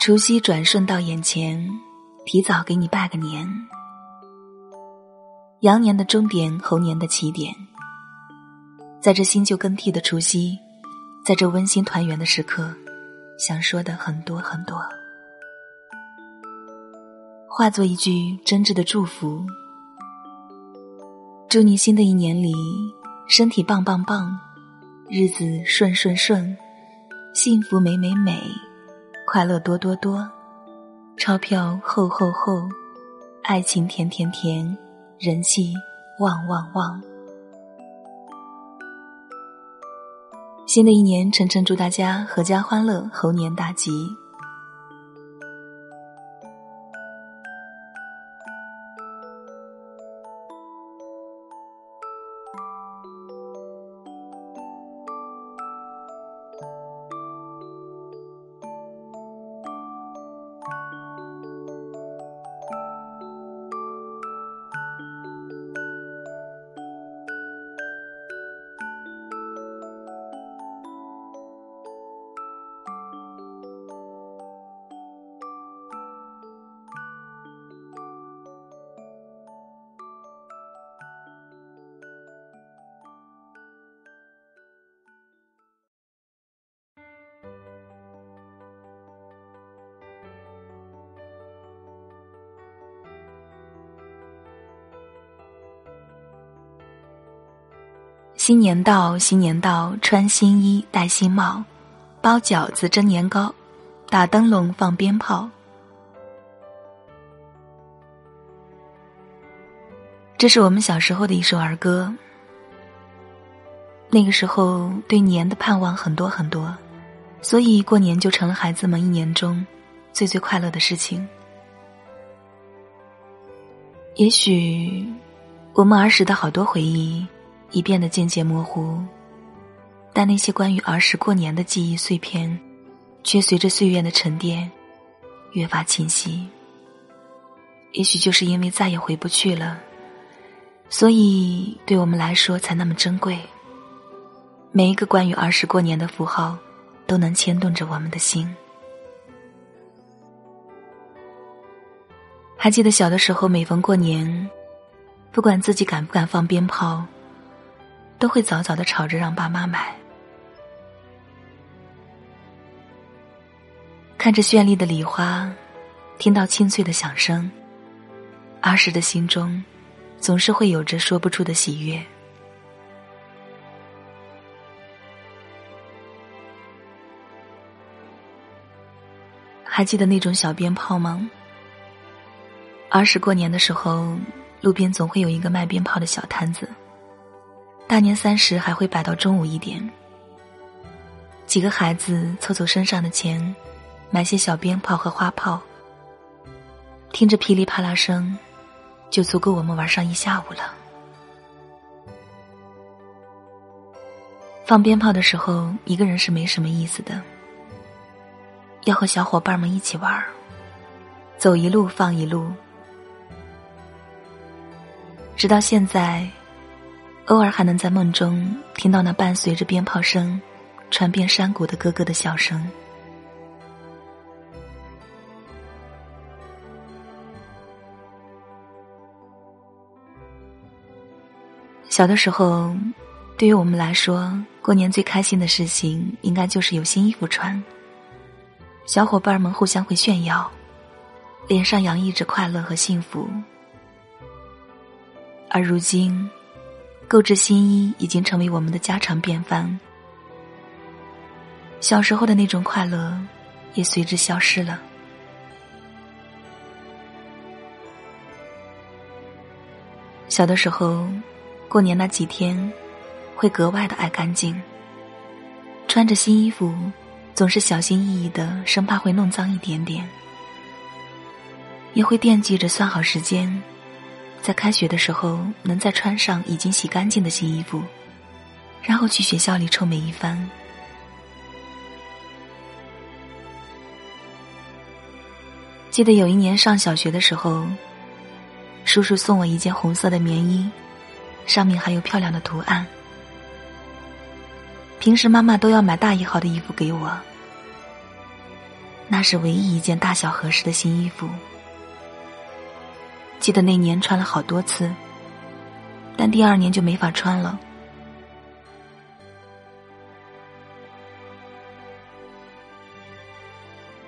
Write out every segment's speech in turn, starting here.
除夕转瞬到眼前，提早给你拜个年。羊年的终点，猴年的起点。在这新旧更替的除夕，在这温馨团圆的时刻，想说的很多很多，化作一句真挚的祝福。祝你新的一年里身体棒棒棒，日子顺顺顺，幸福美美美。快乐多多多，钞票厚厚厚，爱情甜甜甜，人气旺旺旺。新的一年，晨晨祝大家阖家欢乐，猴年大吉。新年到，新年到，穿新衣，戴新帽，包饺子，蒸年糕，打灯笼，放鞭炮。这是我们小时候的一首儿歌。那个时候对年的盼望很多很多，所以过年就成了孩子们一年中最最快乐的事情。也许我们儿时的好多回忆。已变得渐渐模糊，但那些关于儿时过年的记忆碎片，却随着岁月的沉淀，越发清晰。也许就是因为再也回不去了，所以对我们来说才那么珍贵。每一个关于儿时过年的符号，都能牵动着我们的心。还记得小的时候，每逢过年，不管自己敢不敢放鞭炮。都会早早的吵着让爸妈买，看着绚丽的礼花，听到清脆的响声，儿时的心中总是会有着说不出的喜悦。还记得那种小鞭炮吗？儿时过年的时候，路边总会有一个卖鞭炮的小摊子。大年三十还会摆到中午一点，几个孩子凑凑身上的钱，买些小鞭炮和花炮，听着噼里啪啦声，就足够我们玩上一下午了。放鞭炮的时候，一个人是没什么意思的，要和小伙伴们一起玩，走一路放一路，直到现在。偶尔还能在梦中听到那伴随着鞭炮声传遍山谷的哥哥的笑声。小的时候，对于我们来说，过年最开心的事情应该就是有新衣服穿，小伙伴们互相会炫耀，脸上洋溢着快乐和幸福。而如今。购置新衣已经成为我们的家常便饭，小时候的那种快乐也随之消失了。小的时候，过年那几天会格外的爱干净，穿着新衣服总是小心翼翼的，生怕会弄脏一点点，也会惦记着算好时间。在开学的时候，能再穿上已经洗干净的新衣服，然后去学校里臭美一番。记得有一年上小学的时候，叔叔送我一件红色的棉衣，上面还有漂亮的图案。平时妈妈都要买大一号的衣服给我，那是唯一一件大小合适的新衣服。记得那年穿了好多次，但第二年就没法穿了。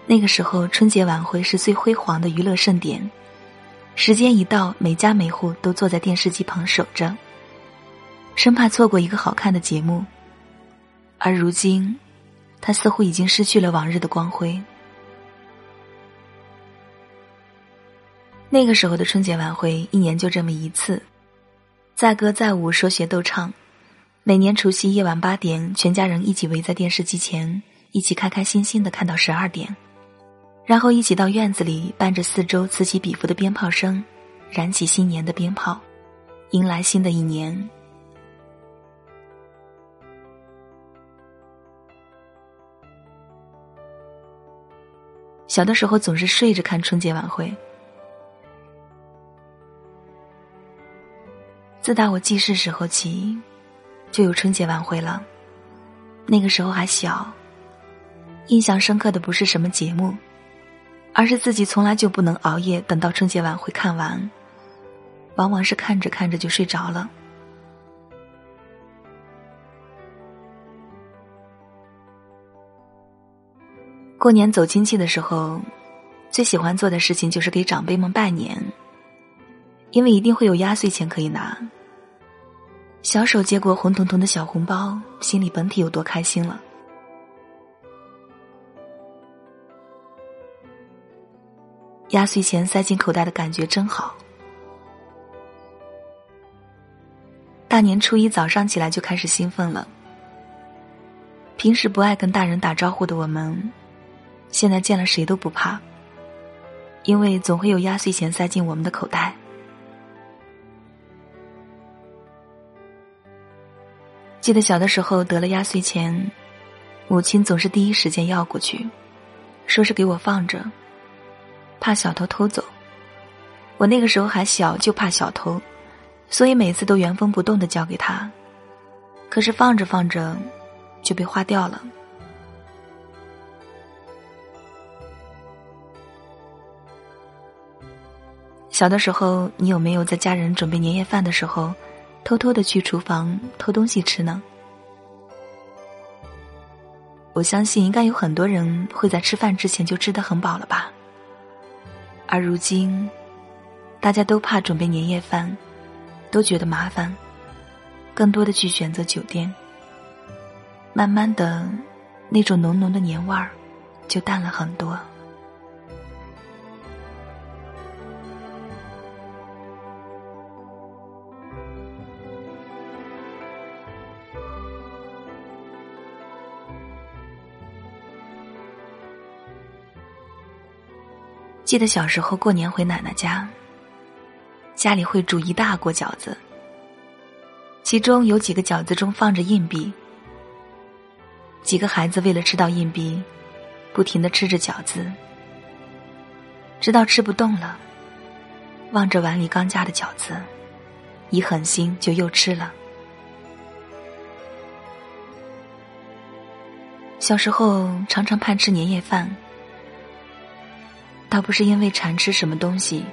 那个时候，春节晚会是最辉煌的娱乐盛典，时间一到，每家每户都坐在电视机旁守着，生怕错过一个好看的节目。而如今，它似乎已经失去了往日的光辉。那个时候的春节晚会，一年就这么一次，载歌载舞，说学逗唱，每年除夕夜晚八点，全家人一起围在电视机前，一起开开心心的看到十二点。然后一起到院子里，伴着四周此起彼伏的鞭炮声，燃起新年的鞭炮，迎来新的一年。小的时候总是睡着看春节晚会，自打我记事时候起，就有春节晚会了。那个时候还小，印象深刻的不是什么节目。而是自己从来就不能熬夜等到春节晚会看完，往往是看着看着就睡着了。过年走亲戚的时候，最喜欢做的事情就是给长辈们拜年，因为一定会有压岁钱可以拿。小手接过红彤彤的小红包，心里本体有多开心了。压岁钱塞进口袋的感觉真好。大年初一早上起来就开始兴奋了。平时不爱跟大人打招呼的我们，现在见了谁都不怕，因为总会有压岁钱塞进我们的口袋。记得小的时候得了压岁钱，母亲总是第一时间要过去，说是给我放着。怕小偷偷走，我那个时候还小，就怕小偷，所以每次都原封不动的交给他。可是放着放着，就被花掉了。小的时候，你有没有在家人准备年夜饭的时候，偷偷的去厨房偷东西吃呢？我相信，应该有很多人会在吃饭之前就吃得很饱了吧。而如今，大家都怕准备年夜饭，都觉得麻烦，更多的去选择酒店。慢慢的，那种浓浓的年味儿就淡了很多。记得小时候过年回奶奶家，家里会煮一大锅饺子，其中有几个饺子中放着硬币。几个孩子为了吃到硬币，不停的吃着饺子，直到吃不动了，望着碗里刚夹的饺子，一狠心就又吃了。小时候常常盼吃年夜饭。倒不是因为馋吃什么东西，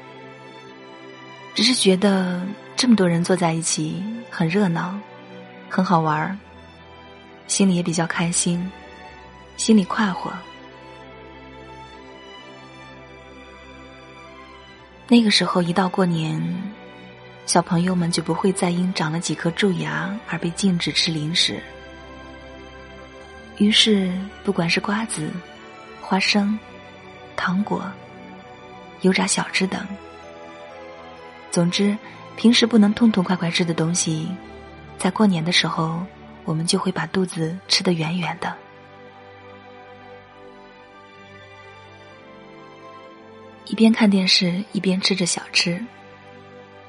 只是觉得这么多人坐在一起很热闹，很好玩儿，心里也比较开心，心里快活。那个时候一到过年，小朋友们就不会再因长了几颗蛀牙而被禁止吃零食，于是不管是瓜子、花生、糖果。油炸小吃等，总之，平时不能痛痛快快吃的东西，在过年的时候，我们就会把肚子吃得圆圆的。一边看电视，一边吃着小吃。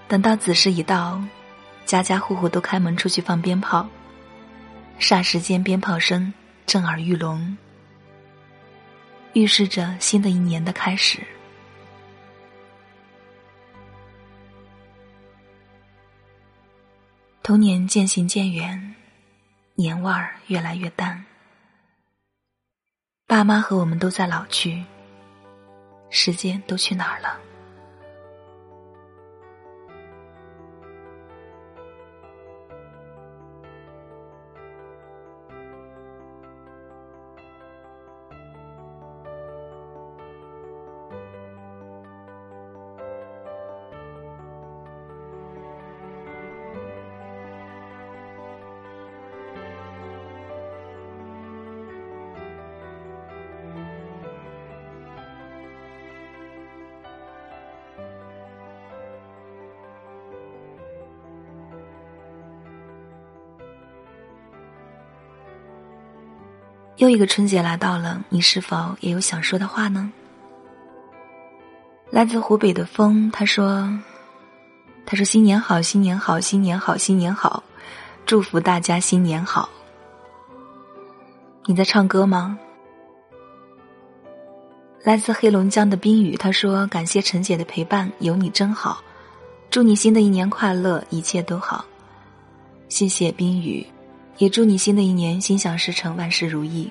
等到子时一到，家家户户都开门出去放鞭炮，霎时间鞭炮声震耳欲聋，预示着新的一年的开始。童年渐行渐远，年味儿越来越淡。爸妈和我们都在老去，时间都去哪儿了？又一个春节来到了，你是否也有想说的话呢？来自湖北的风，他说：“他说新年好，新年好，新年好，新年好，祝福大家新年好。”你在唱歌吗？来自黑龙江的冰雨，他说：“感谢陈姐的陪伴，有你真好，祝你新的一年快乐，一切都好。”谢谢冰雨。也祝你新的一年心想事成，万事如意。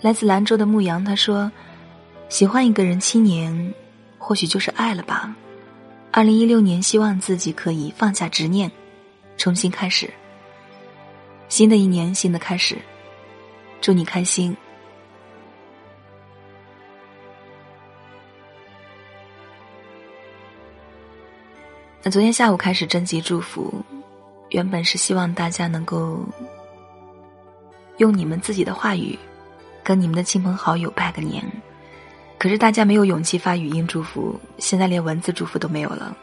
来自兰州的牧羊他说：“喜欢一个人七年，或许就是爱了吧。”二零一六年，希望自己可以放下执念，重新开始。新的一年，新的开始，祝你开心。那昨天下午开始征集祝福。原本是希望大家能够用你们自己的话语跟你们的亲朋好友拜个年，可是大家没有勇气发语音祝福，现在连文字祝福都没有了。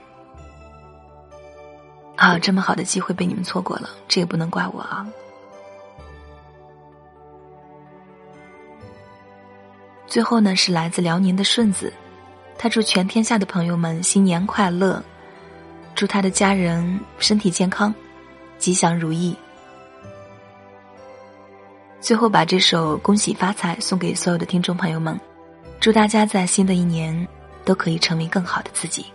啊，这么好的机会被你们错过了，这也不能怪我啊。最后呢，是来自辽宁的顺子，他祝全天下的朋友们新年快乐，祝他的家人身体健康。吉祥如意。最后，把这首《恭喜发财》送给所有的听众朋友们，祝大家在新的一年都可以成为更好的自己。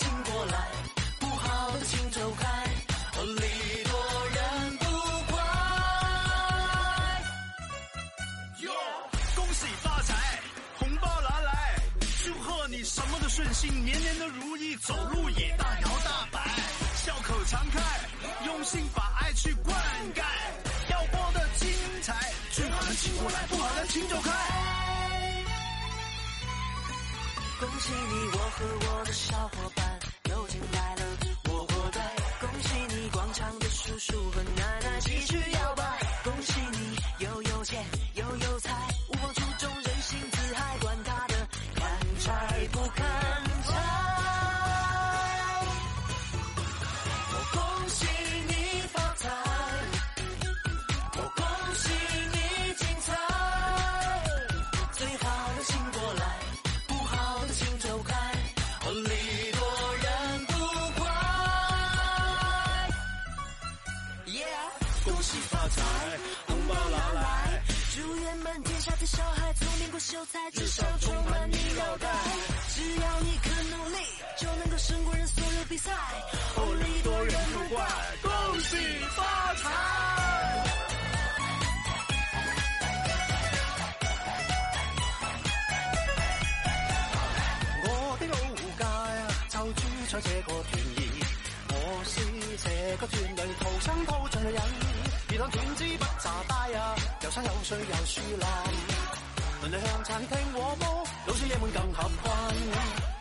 请过来，不好的请走开，礼多人不怪。哟，恭喜发财，红包拿来！祝贺你什么都顺心，年年都如意，走路也大摇大摆，笑口常开，用心把爱去灌溉，要播的精彩，最好的请过来，不好的请走开。恭喜你，我和我的小伙伴又进来了，我活该。恭喜你，广场的叔叔和奶奶继续摇摆。这个田儿，我是这个段里逃生土长的人。而当断子不咋大啊，有山有水有树林。向餐厅和煲，老少爷们更合群。